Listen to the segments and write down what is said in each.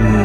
Mm.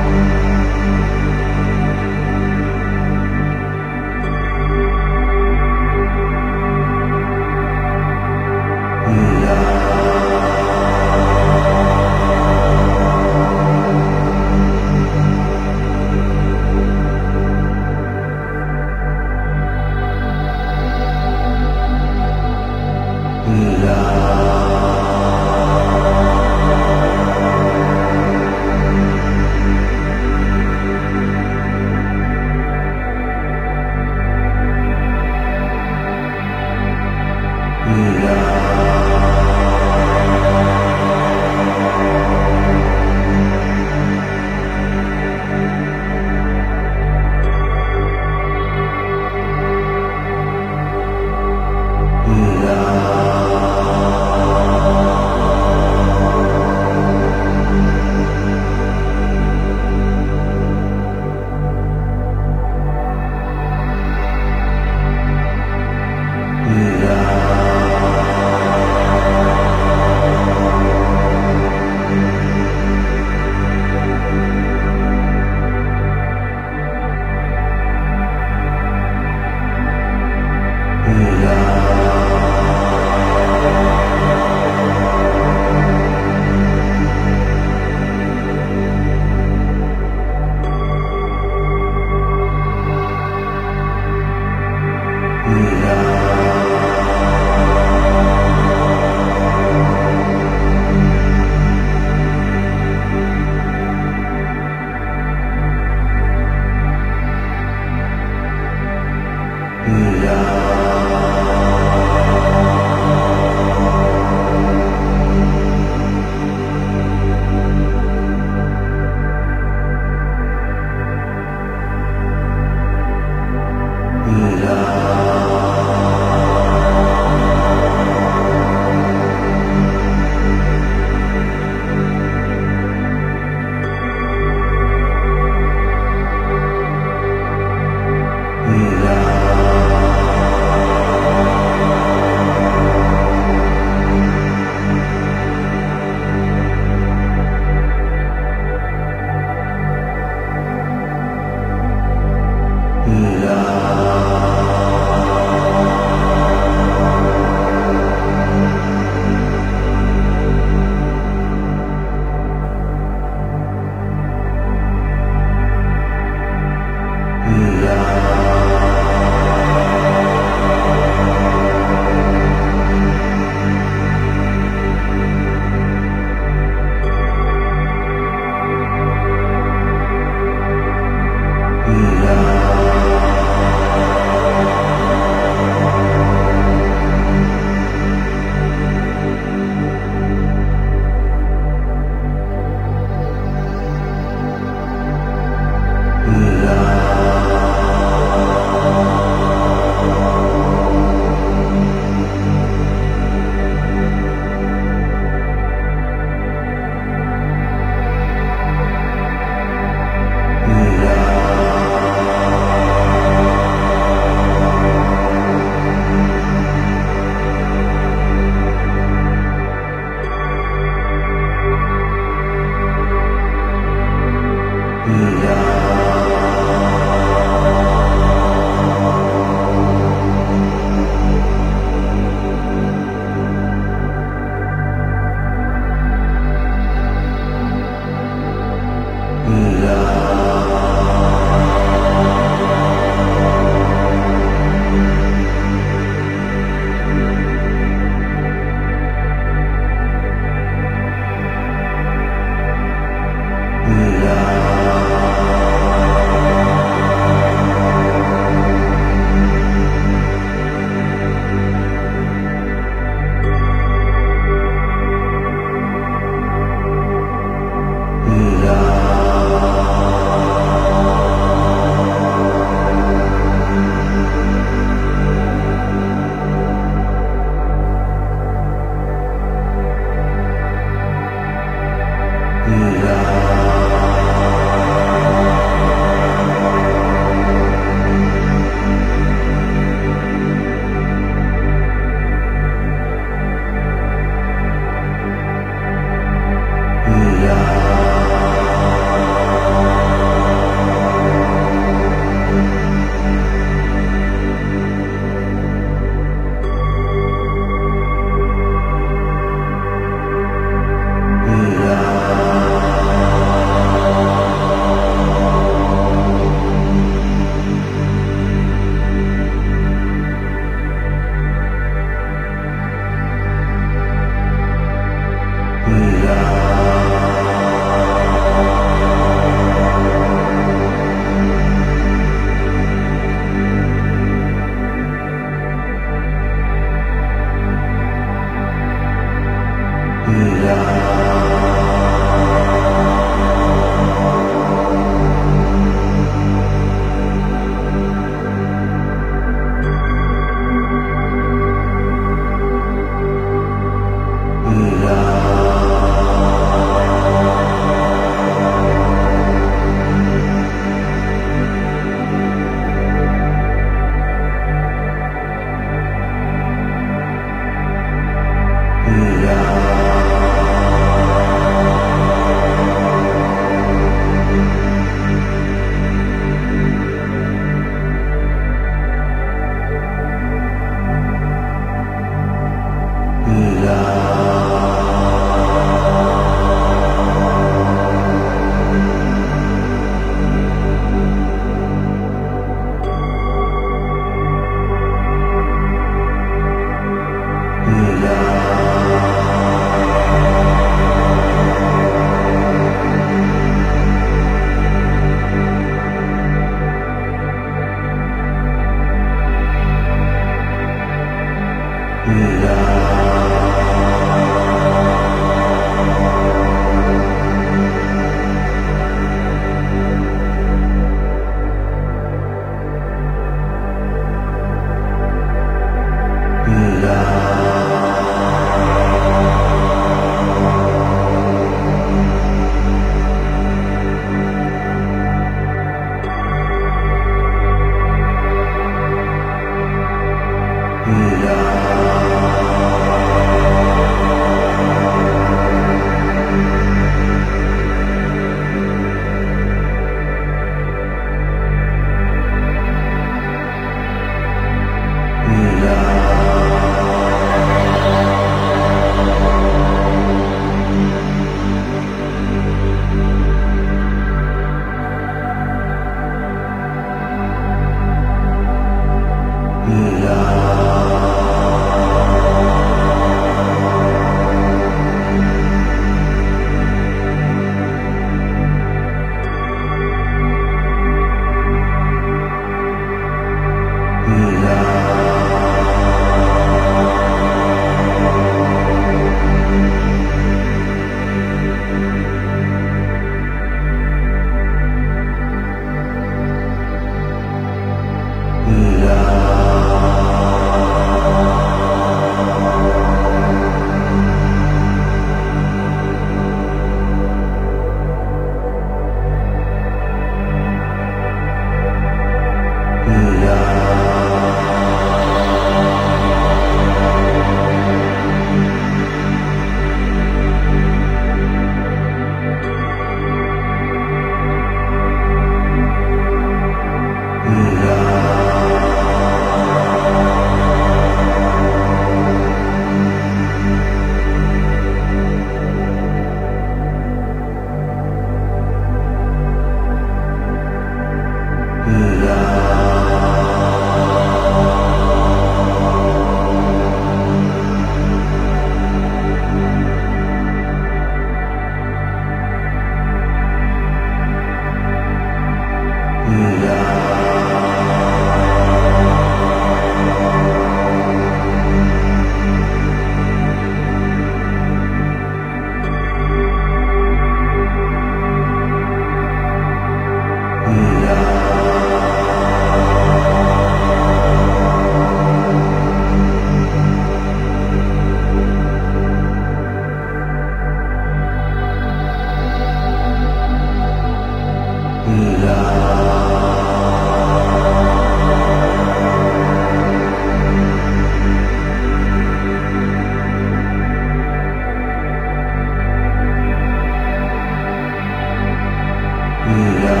Yeah.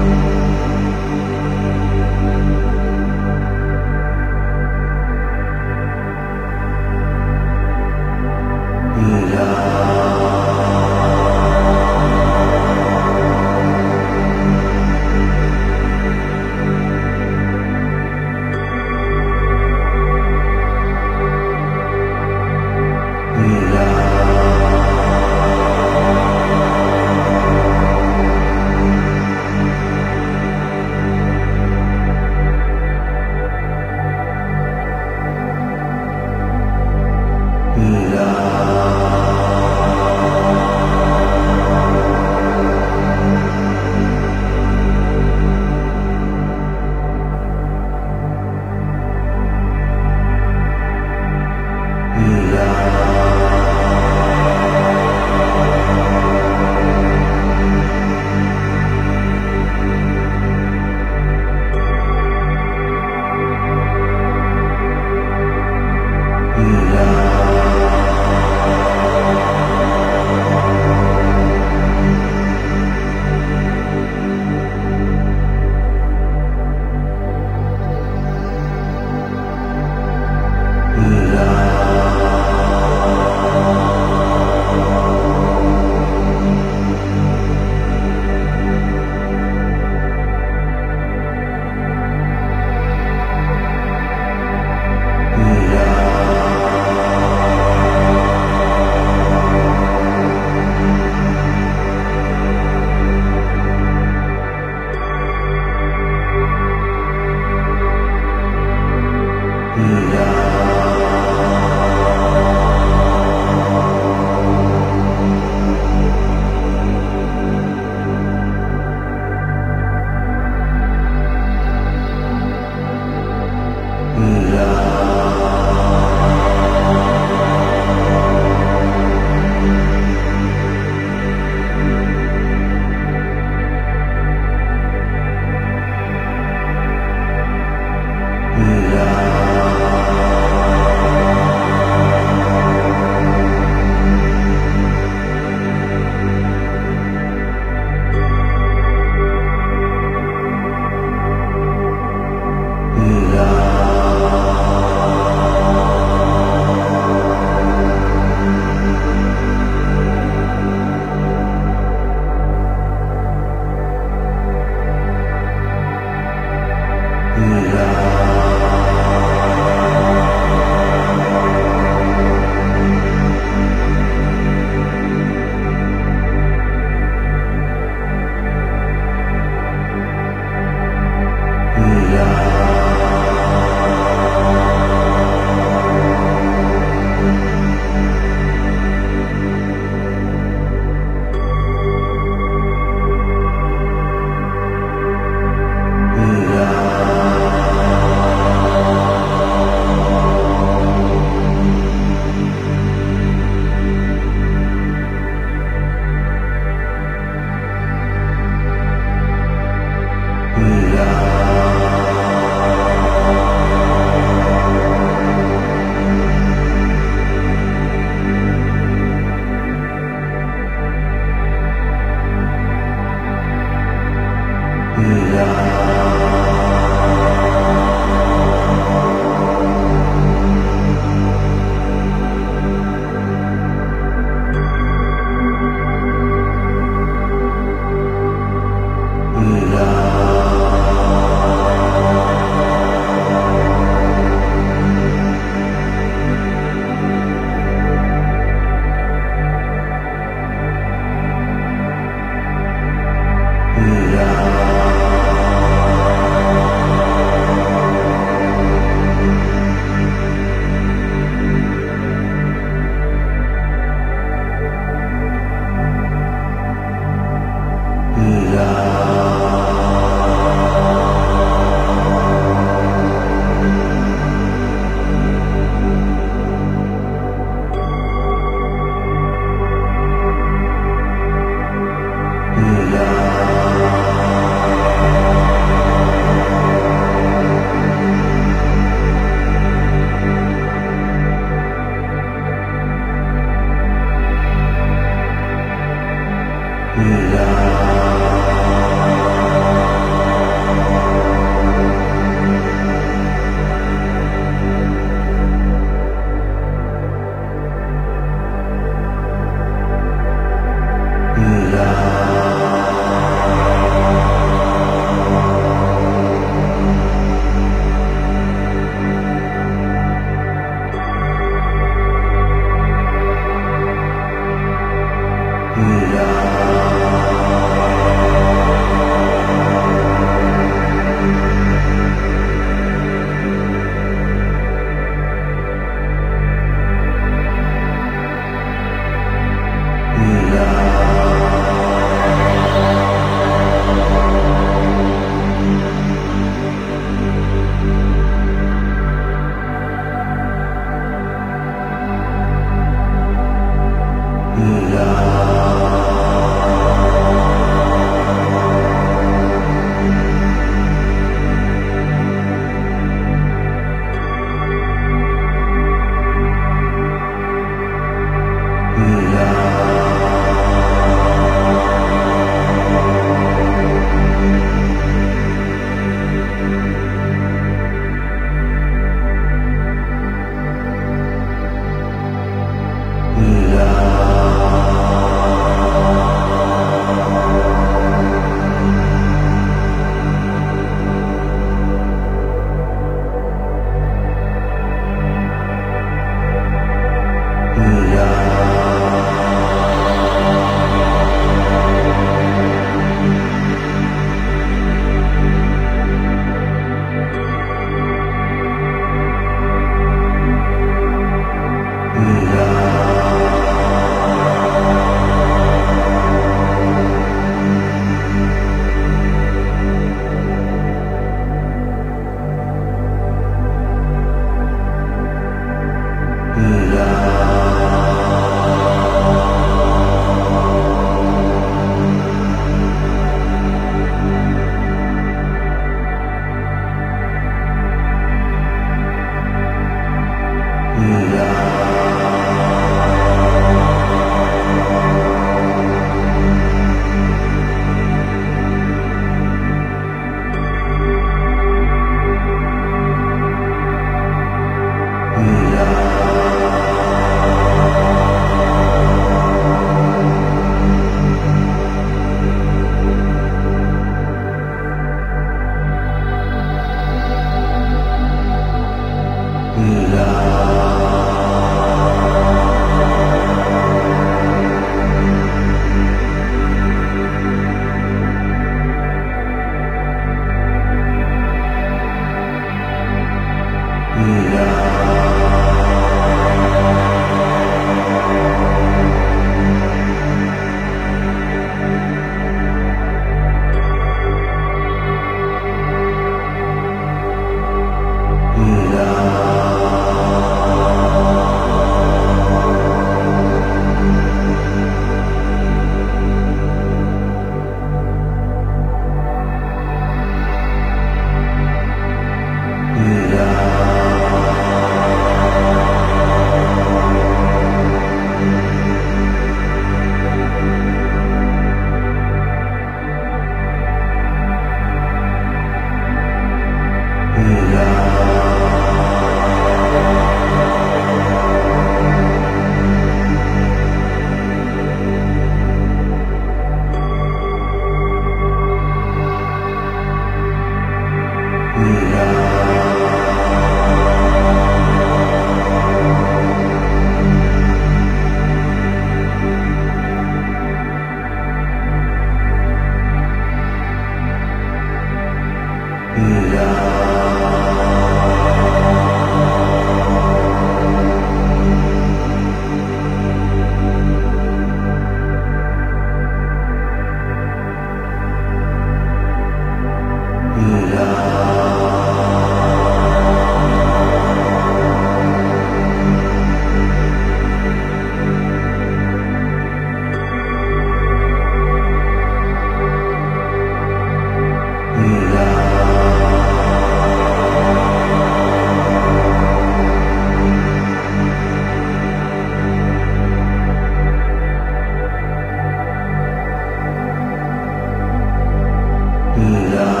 Mm, la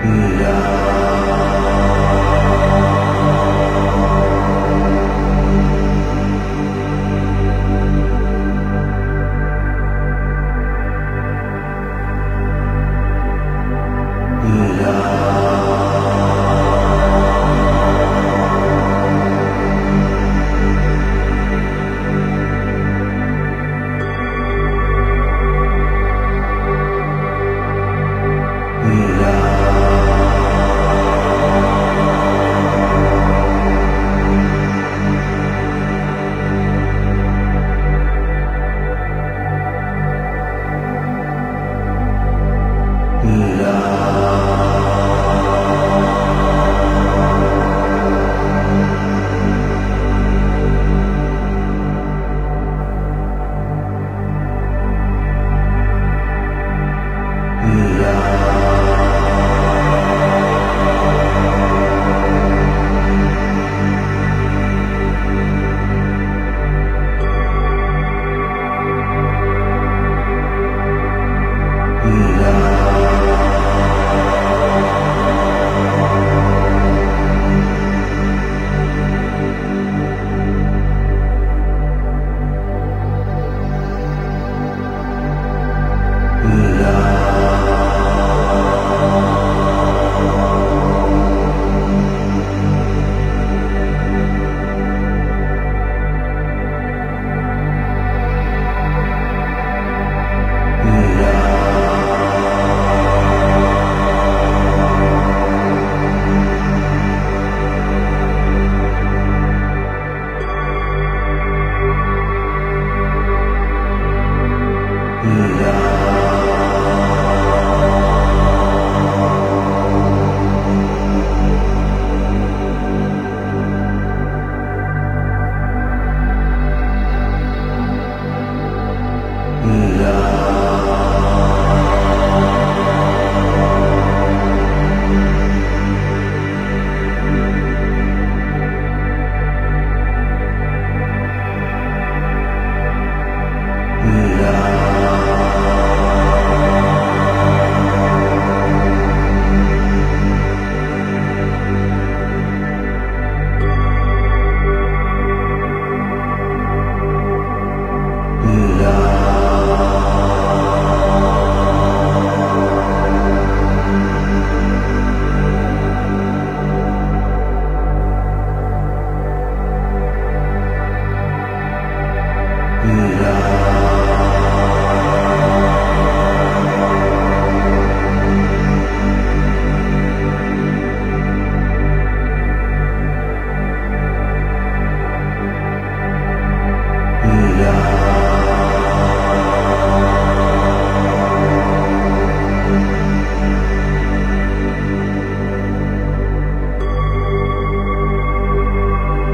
Mm.